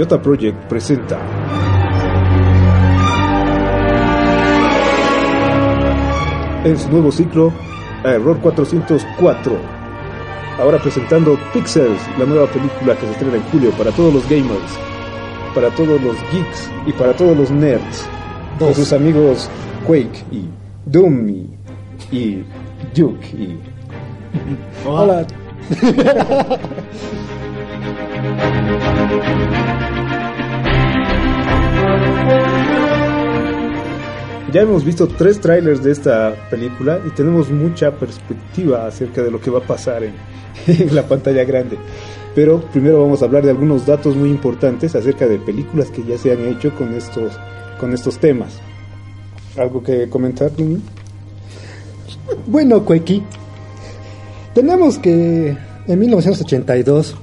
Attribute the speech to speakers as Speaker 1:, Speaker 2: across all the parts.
Speaker 1: Jota Project presenta en su nuevo ciclo a Error 404. Ahora presentando Pixels, la nueva película que se estrena en julio para todos los gamers, para todos los geeks y para todos los nerds. Con sus amigos Quake y Doom y, y Duke y... Hola. Ya hemos visto tres trailers de esta película y tenemos mucha perspectiva acerca de lo que va a pasar en, la pantalla grande. Pero primero vamos a hablar de algunos datos muy importantes acerca de películas que ya se han hecho con estos, con estos temas. ¿Algo que comentar, Lumi?
Speaker 2: Bueno, Cuequi, tenemos que en 1982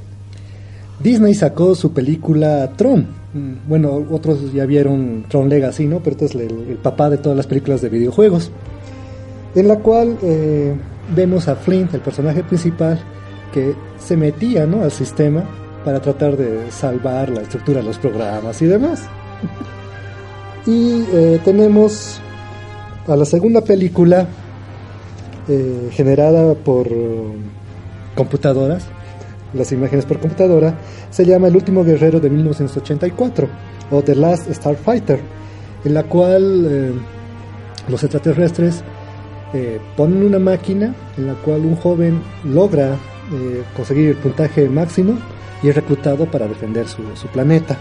Speaker 2: Disney sacó su película Tron bueno, otros ya vieron Tron Legacy, ¿no? Pero este es el, papá de todas las películas de videojuegos. En la cual eh, vemos a Flint, el personaje principal, que se metía, ¿no? Al sistema para tratar de salvar la estructura los programas y demás. y eh, tenemos a la segunda película eh, generada por computadoras, las imágenes por computadora, se llama El último guerrero de 1984 o The Last Starfighter, en la cual eh, los extraterrestres eh, ponen una máquina en la cual un joven logra eh, conseguir el puntaje máximo y es reclutado para defender su, planeta.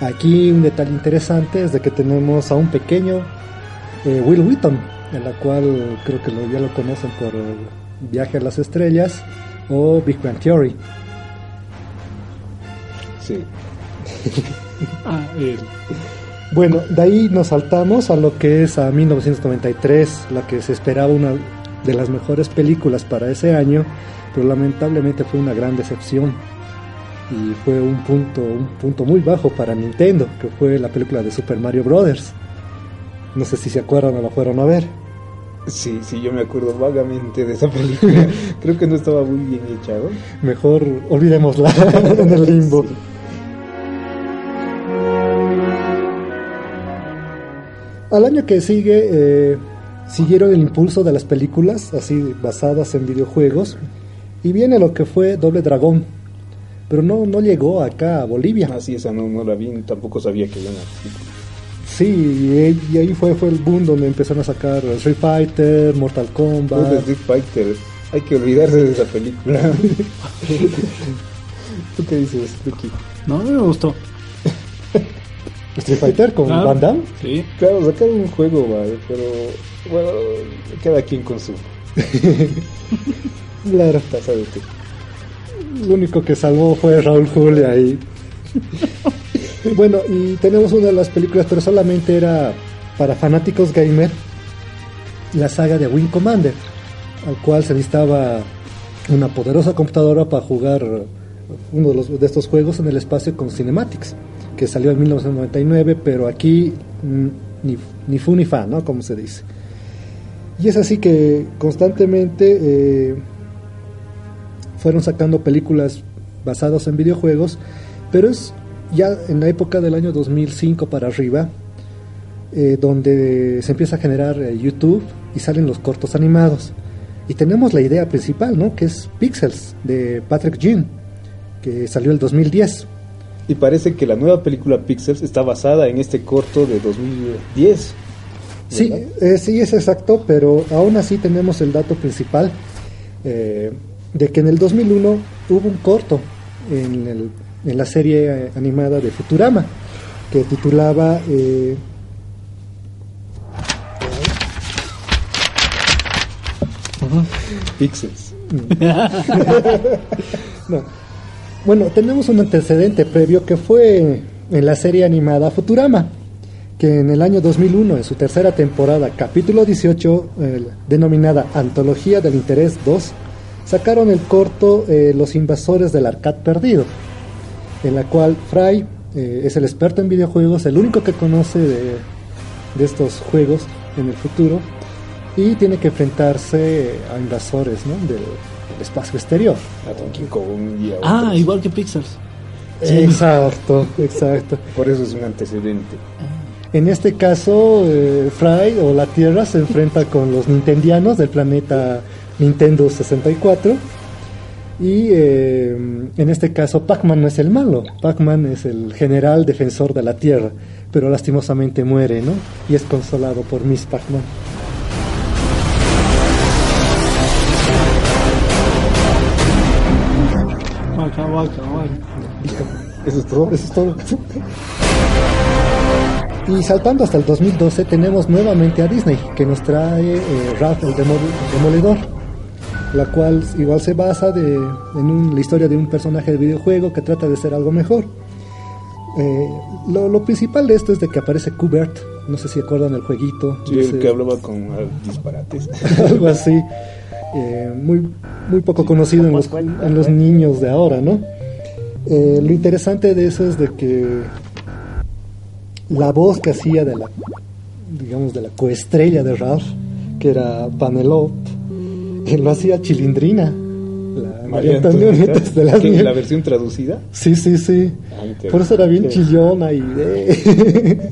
Speaker 2: Aquí un detalle interesante es de que tenemos a un pequeño Will Wheaton, en la cual creo que ya lo conocen por Viaje a las Estrellas o Big Bang Theory.
Speaker 1: Sí.
Speaker 2: ah, él. Bueno, de ahí nos saltamos a lo que es a 1993, la que se esperaba una de las mejores películas para ese año, pero lamentablemente fue una gran decepción y fue un punto, un punto muy bajo para Nintendo, que fue la película de Super Mario Brothers. No sé si se acuerdan o la fueron a ver.
Speaker 1: Sí, sí, yo me acuerdo vagamente de esa película. Creo que no estaba muy bien hecha, ¿no?
Speaker 2: Mejor olvidémosla en el limbo. Sí. Al año que sigue eh, siguieron el impulso de las películas, así basadas en videojuegos, y viene lo que fue Doble Dragón, pero no, no llegó acá a Bolivia.
Speaker 1: Ah, sí, esa no, no la vi, tampoco sabía que iban a
Speaker 2: Sí, y, ahí fue, fue el boom donde empezaron a sacar Street Fighter, Mortal Kombat.
Speaker 1: Street Fighter, hay que olvidarse de esa película. ¿Tú qué dices, Duki?
Speaker 3: No, a mí me gustó.
Speaker 2: Street Fighter con
Speaker 3: claro.
Speaker 2: Van Damme.
Speaker 3: Sí.
Speaker 1: Claro, sacaron un juego, vale, pero bueno, cada quien con su.
Speaker 2: claro.
Speaker 1: ¿Sabes qué?
Speaker 2: Lo único que salvó fue Raúl Julia ahí. Bueno, y tenemos una de las películas, pero solamente era para fanáticos gamer, la saga de Wing Commander, al cual se necesitaba una poderosa computadora para jugar uno de, los, de estos juegos en el espacio con cinematics que salió en 1999, pero aquí ni, ni fu ni fa, ¿no? Como se dice. Y es así que constantemente eh, fueron sacando películas basadas en videojuegos, pero es ya en la época del año 2005 para arriba, eh, donde se empieza a generar eh, YouTube y salen los cortos animados. Y tenemos la idea principal, ¿no? Que es Pixels, de Patrick Jean, que salió el 2010
Speaker 1: y parece que la nueva película Pixels está basada en este corto de 2010.
Speaker 2: Sí, eh, sí es exacto, pero aún así tenemos el dato principal eh, de que en el 2001 hubo un corto en, el, en la serie animada de Futurama que titulaba eh,
Speaker 1: Pixels.
Speaker 2: No. Bueno, tenemos un antecedente previo que fue en la serie animada Futurama, que en el año 2001, en su tercera temporada, capítulo 18, eh, denominada Antología del Interés 2, sacaron el corto eh, Los Invasores del Arcade Perdido, en la cual Fry eh, es el experto en videojuegos, el único que conoce de, de estos juegos en el futuro, y tiene que enfrentarse a invasores ¿no? del, del espacio exterior.
Speaker 1: A Donkey Kong y a
Speaker 3: Ah,
Speaker 1: otros.
Speaker 3: igual que Pixels.
Speaker 2: Exacto, exacto.
Speaker 1: Por eso es un antecedente.
Speaker 2: En este caso, eh, Fry o la Tierra se enfrenta con los nintendianos del planeta Nintendo 64. Y eh, en este caso, Pac-Man no es el malo. Pac-Man es el general defensor de la Tierra. Pero lastimosamente muere, ¿no? Y es consolado por Miss Pac-Man. Eso es todo. Eso es todo. Y saltando hasta el 2012 tenemos nuevamente a Disney que nos trae eh, Ralph el Demo- Demoledor, la cual igual se basa de, en un- la historia de un personaje de videojuego que trata de ser algo mejor. Eh, lo, lo principal de esto es de que aparece Kubert, no sé si acuerdan el jueguito,
Speaker 1: Sí,
Speaker 2: ese-
Speaker 1: el que hablaba con ah, disparates.
Speaker 2: algo así, eh, muy, muy poco conocido en los, en los niños de ahora, ¿no? Eh, lo interesante de eso es de que la voz que hacía de la, digamos, de la coestrella de Ralph, que era Panelope, que lo hacía Chilindrina, la María Antonieta de las
Speaker 1: ¿Qué,
Speaker 2: Nieves.
Speaker 1: ¿La versión traducida?
Speaker 2: Sí, sí, sí.
Speaker 1: Ah.
Speaker 2: Por eso era bien chillona y... eh.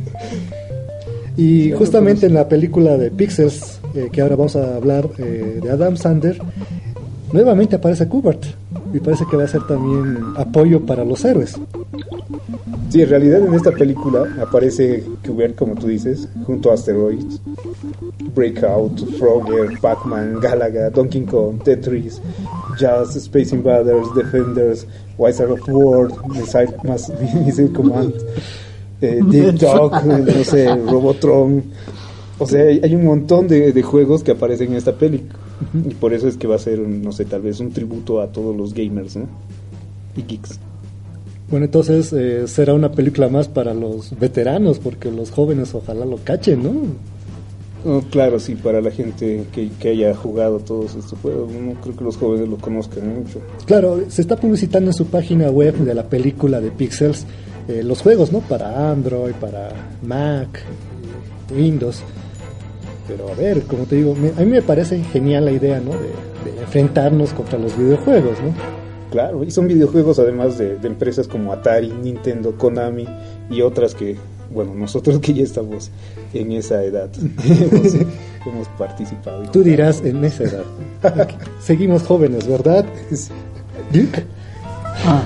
Speaker 2: y justamente en la película de Pixels, eh, que ahora vamos a hablar eh, de Adam Sander, nuevamente aparece Kubert. Y parece que va a ser también apoyo para los héroes.
Speaker 1: Sí, en realidad en esta película aparece Kubert, como tú dices, junto a Asteroids, Breakout, Frogger, Pac-Man, Galaga, Donkey Kong, Tetris, Jazz, Space Invaders, Defenders, Wizard of War, Missile, Missile Command, eh, Deep Dog, eh, no sé, Robotron. O sea, hay, un montón de, de juegos que aparecen en esta película. Y por eso es que va a ser, no sé, tal vez un tributo a todos los gamers, ¿no? Y geeks.
Speaker 2: Bueno, entonces eh, será una película más para los veteranos, porque los jóvenes ojalá lo cachen, ¿no?
Speaker 1: Oh, claro, sí, para la gente que, que haya jugado todos estos juegos, no creo que los jóvenes lo conozcan mucho.
Speaker 2: Claro, se está publicitando en su página web de la película de Pixels eh, los juegos, ¿no? Para Android, para Mac, Windows. Pero a ver, como te digo, me- a mí me parece genial la idea, ¿no? De, de enfrentarnos contra los videojuegos, ¿no?
Speaker 1: Claro, y son videojuegos además de, de empresas como Atari, Nintendo, Konami y otras que, bueno, nosotros que ya estamos en esa edad hemos, hemos participado.
Speaker 2: Tú dirás en esa edad. Seguimos jóvenes, ¿verdad? Duke?
Speaker 3: Ah,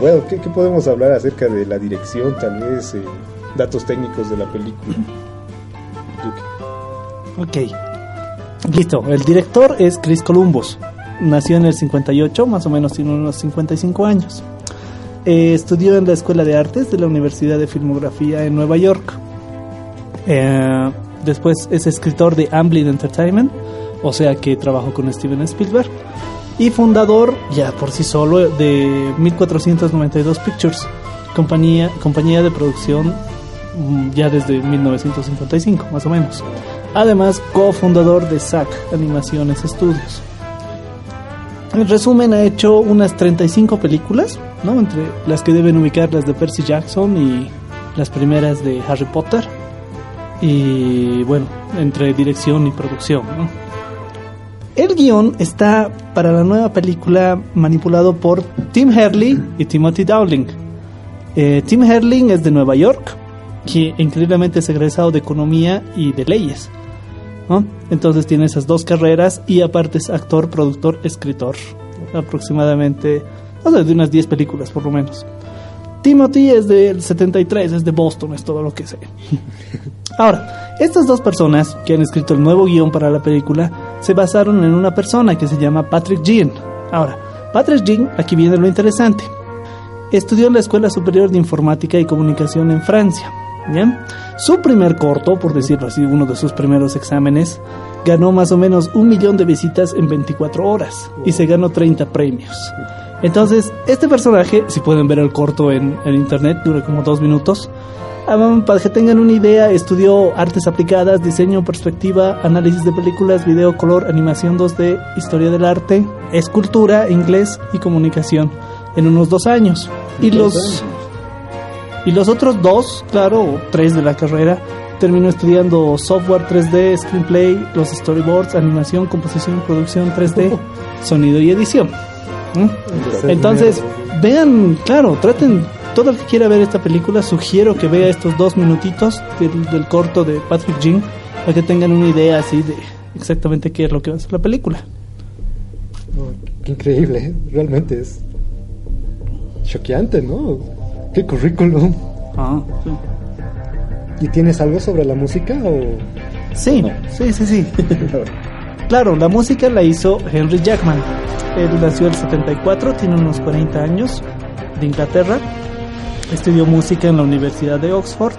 Speaker 1: Bueno, ¿qué, qué podemos hablar acerca de la dirección, tal vez, eh, datos técnicos de la película? Duque.
Speaker 3: ok. Listo. El director es Chris Columbus. Nació en el 58, más o menos tiene unos 55 años. Eh, estudió en la Escuela de Artes de la Universidad de Filmografía en Nueva York. Eh, después es escritor de Amblin Entertainment, o sea que trabajó con Steven Spielberg. Y fundador, ya por sí solo, de 1492 Pictures, compañía, compañía de producción mm, ya desde 1955, más o menos. Además, cofundador de SAC Animaciones Studios. En resumen, ha hecho unas 35 películas, ¿no? Entre las que deben ubicar las de Percy Jackson y las primeras de Harry Potter. Y bueno, entre dirección y producción. El guion está para la nueva película manipulado por Tim Herlihy y Timothy Dowling. Eh, Tim Herlihy es de Nueva York, que increíblemente es egresado de Economía y de Leyes. ¿No? Entonces tiene esas dos carreras y aparte es actor, productor, escritor. Aproximadamente, no sé, de unas 10 películas por lo menos. Timothy es del 73, es de Boston, es todo lo que sé. Ahora, estas dos personas que han escrito el nuevo guion para la película se basaron en una persona que se llama Patrick Jean. Ahora, Patrick Jean, aquí viene lo interesante. Estudió en la Escuela Superior de Informática y Comunicación en Francia. ¿Bien? Su primer corto, por decirlo así, uno de sus primeros exámenes, ganó más o menos un millón de visitas en 24 horas y se ganó 30 premios. Entonces, este personaje, si pueden ver el corto en, en internet, dura como dos minutos. Ah, para que tengan una idea, estudió artes aplicadas, diseño, perspectiva, análisis de películas, video, color, animación 2D, historia del arte, escultura, inglés y comunicación en unos dos años. Y los, y los otros dos, claro, o tres de la carrera, terminó estudiando software 3D, screenplay, los storyboards, animación, composición, producción 3D, sonido y edición. ¿Mm? Entonces, vean, claro, traten, todo el que quiera ver esta película, sugiero que vea estos dos minutitos del, del corto de Patrick Jean para que tengan una idea así de exactamente qué es lo que va a ser la película.
Speaker 2: Oh, qué increíble, ¿eh? realmente es choqueante, ¿no? Qué currículum.
Speaker 3: Ah, sí.
Speaker 2: ¿Y tienes algo sobre la música o
Speaker 3: Sí, sí, sí, sí. claro, la música la hizo Henry Jackman. Él nació en el 74, tiene unos 40 años, de Inglaterra. Estudió música en la Universidad de Oxford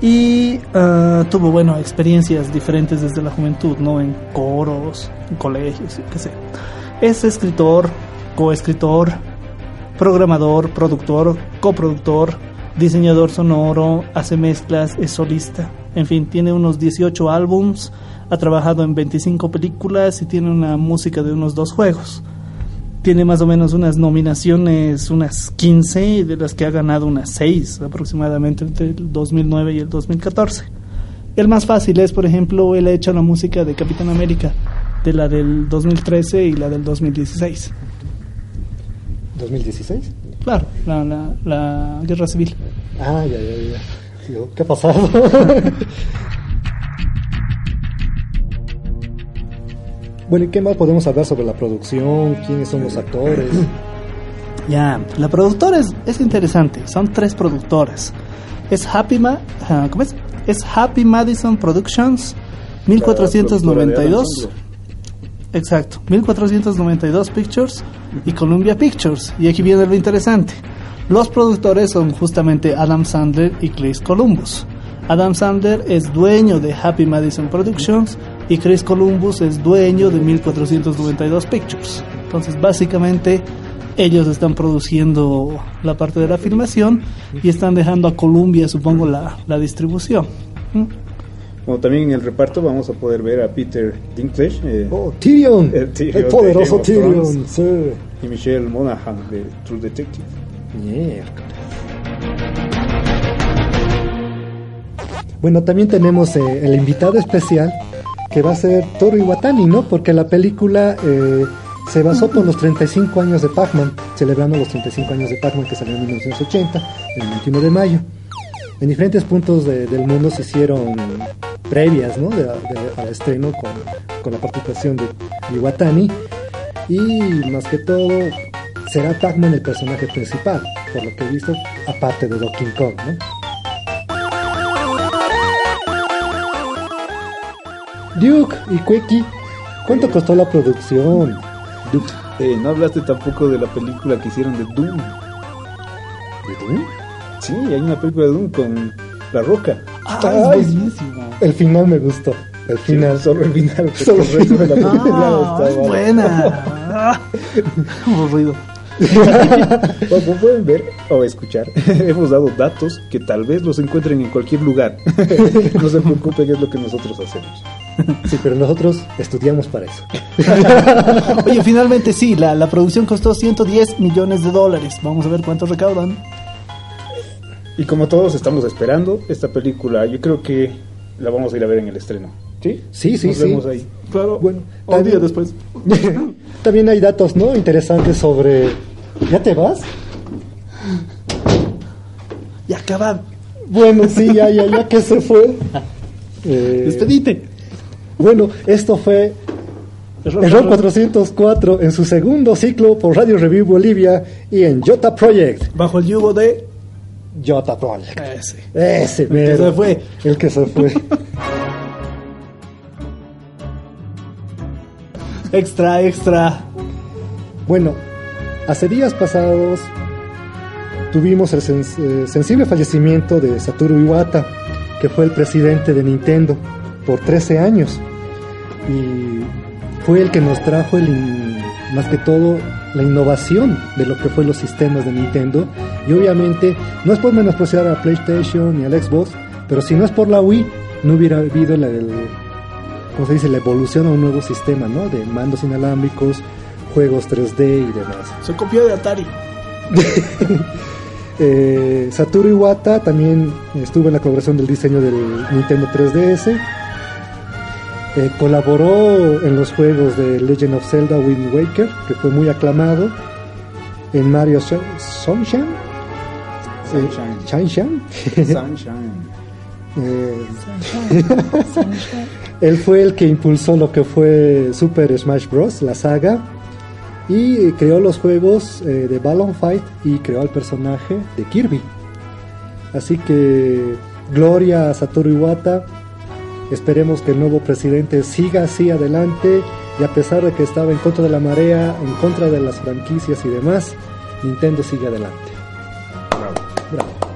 Speaker 3: y ah, tuvo, bueno, experiencias diferentes desde la juventud, ¿no? En coros, en colegios, qué sé. Es escritor, coescritor, programador, productor, coproductor, diseñador sonoro, hace mezclas, es solista. En fin, tiene unos 18 álbums, ha trabajado en 25 películas y tiene una música de unos dos juegos. Tiene más o menos unas nominaciones, unas 15, de las que ha ganado unas 6 aproximadamente entre el 2009 y el 2014. El más fácil es, por ejemplo, él ha hecho la música de Capitán América, de la del 2013 y la del 2016.
Speaker 2: 2016?
Speaker 3: Claro, la, la, la guerra civil.
Speaker 2: Ah, ya, ya, ya. Digo, ¿Qué ha pasado? bueno, ¿y qué más podemos hablar sobre la producción? ¿Quiénes son los actores?
Speaker 3: Ya, la productora es, es interesante. Son tres productoras. Es Happy Ma, ah, ¿cómo es? Es Happy Madison Productions, 1492. Exacto, 1492 Pictures y Columbia Pictures. Y aquí viene lo interesante. Los productores son justamente Adam Sandler y Chris Columbus. Adam Sandler es dueño de Happy Madison Productions y Chris Columbus es dueño de 1492 Pictures. Entonces, básicamente, ellos están produciendo la parte de la filmación y están dejando a Columbia, supongo, la, la distribución. ¿Mm?
Speaker 1: Como también en el reparto vamos a poder ver a Peter Dinklage eh,
Speaker 2: Oh, Tyrion,
Speaker 1: El Tyrion
Speaker 2: el
Speaker 1: de
Speaker 2: poderoso
Speaker 1: of Thrones.
Speaker 2: Tyrion. Sí.
Speaker 1: y Michelle Monaghan de True Detective.
Speaker 2: Miércoles. Bueno, también tenemos eh, el invitado especial que va a ser Toru Iwatani, ¿no? Porque la película eh, se basó por los 35 años de Pac-Man, celebrando los 35 años de Pac-Man que salió en 1980, el 21 de mayo. En diferentes puntos de- del mundo se hicieron previas, ¿no? De, de- al estreno con, con la participación de Iwatani. Y más que todo, será Pac-Man el personaje principal, por lo que he visto, aparte de Donkey Kong, ¿no? Duke y Queki, ¿cuánto costó la producción?
Speaker 1: Duke, eh, no hablaste tampoco de la película que hicieron de Doom.
Speaker 2: ¿De Doom?
Speaker 1: Sí, hay una película de Doom con La Roca.
Speaker 2: Ay, El final me gustó. El final.
Speaker 1: Sí, solo el final,
Speaker 2: Solo
Speaker 1: el resto de la película
Speaker 3: Ah,
Speaker 1: está
Speaker 3: es buena. Aburrido.
Speaker 1: Como pueden ver o escuchar, hemos dado datos que tal vez los encuentren en cualquier lugar. no se preocupen, es lo que nosotros hacemos.
Speaker 2: Sí, pero nosotros estudiamos para eso.
Speaker 3: Oye, finalmente sí, la, la producción costó 110 millones de dólares. Vamos a ver cuántos recaudan.
Speaker 1: Y como todos estamos esperando esta película, yo creo que la vamos a ir a ver en el estreno. ¿Sí?
Speaker 2: Sí, sí,
Speaker 1: Nos
Speaker 2: sí.
Speaker 1: vemos ahí.
Speaker 3: Claro,
Speaker 2: Bueno,
Speaker 3: un
Speaker 2: también-
Speaker 3: día después.
Speaker 2: También hay datos, ¿no? Interesantes sobre. ¿Ya te vas?
Speaker 3: Y acaban.
Speaker 2: Bueno, sí, ya, ya, ya que se fue. Eh,
Speaker 3: Despedite.
Speaker 2: Bueno, esto fue Error 404 en su segundo ciclo por Radio Review Bolivia y en Jota Project.
Speaker 3: Bajo el yugo de.
Speaker 2: Jota Project.
Speaker 3: Ese.
Speaker 2: Ese,
Speaker 3: que
Speaker 2: mero.
Speaker 3: se fue.
Speaker 2: El que se fue.
Speaker 3: Extra, extra.
Speaker 2: Bueno, hace días pasados tuvimos el sens- eh, sensible fallecimiento de Satoru Iwata, que fue el presidente de Nintendo por 13 años. Y fue el que nos trajo el in- más que todo la innovación de lo que fue los sistemas de Nintendo. Y obviamente no es por menospreciar a PlayStation ni al Xbox, pero si no es por la Wii, no hubiera habido la, el, ¿cómo se dice? la evolución a un nuevo sistema, ¿no? De mandos inalámbricos, juegos 3D y demás.
Speaker 3: Se copió de Atari.
Speaker 2: Eh, Satoru Iwata también estuvo en la colaboración del diseño del Nintendo 3DS. Eh, colaboró en los juegos de Legend of Zelda Wind Waker, que fue muy aclamado. En Mario Sunshine. Eh,
Speaker 4: Sunshine.
Speaker 2: Sunshine.
Speaker 4: Sunshine.
Speaker 2: Eh, él fue el que impulsó lo que fue Super Smash Bros. la saga y creó los juegos eh, de Balloon Fight y creó al personaje de Kirby. Así que gloria a Satoru Iwata. Esperemos que el nuevo presidente siga así adelante y a pesar de que estaba en contra de la marea, en contra de las franquicias y demás, Nintendo sigue adelante.
Speaker 4: Bravo.
Speaker 2: Bravo.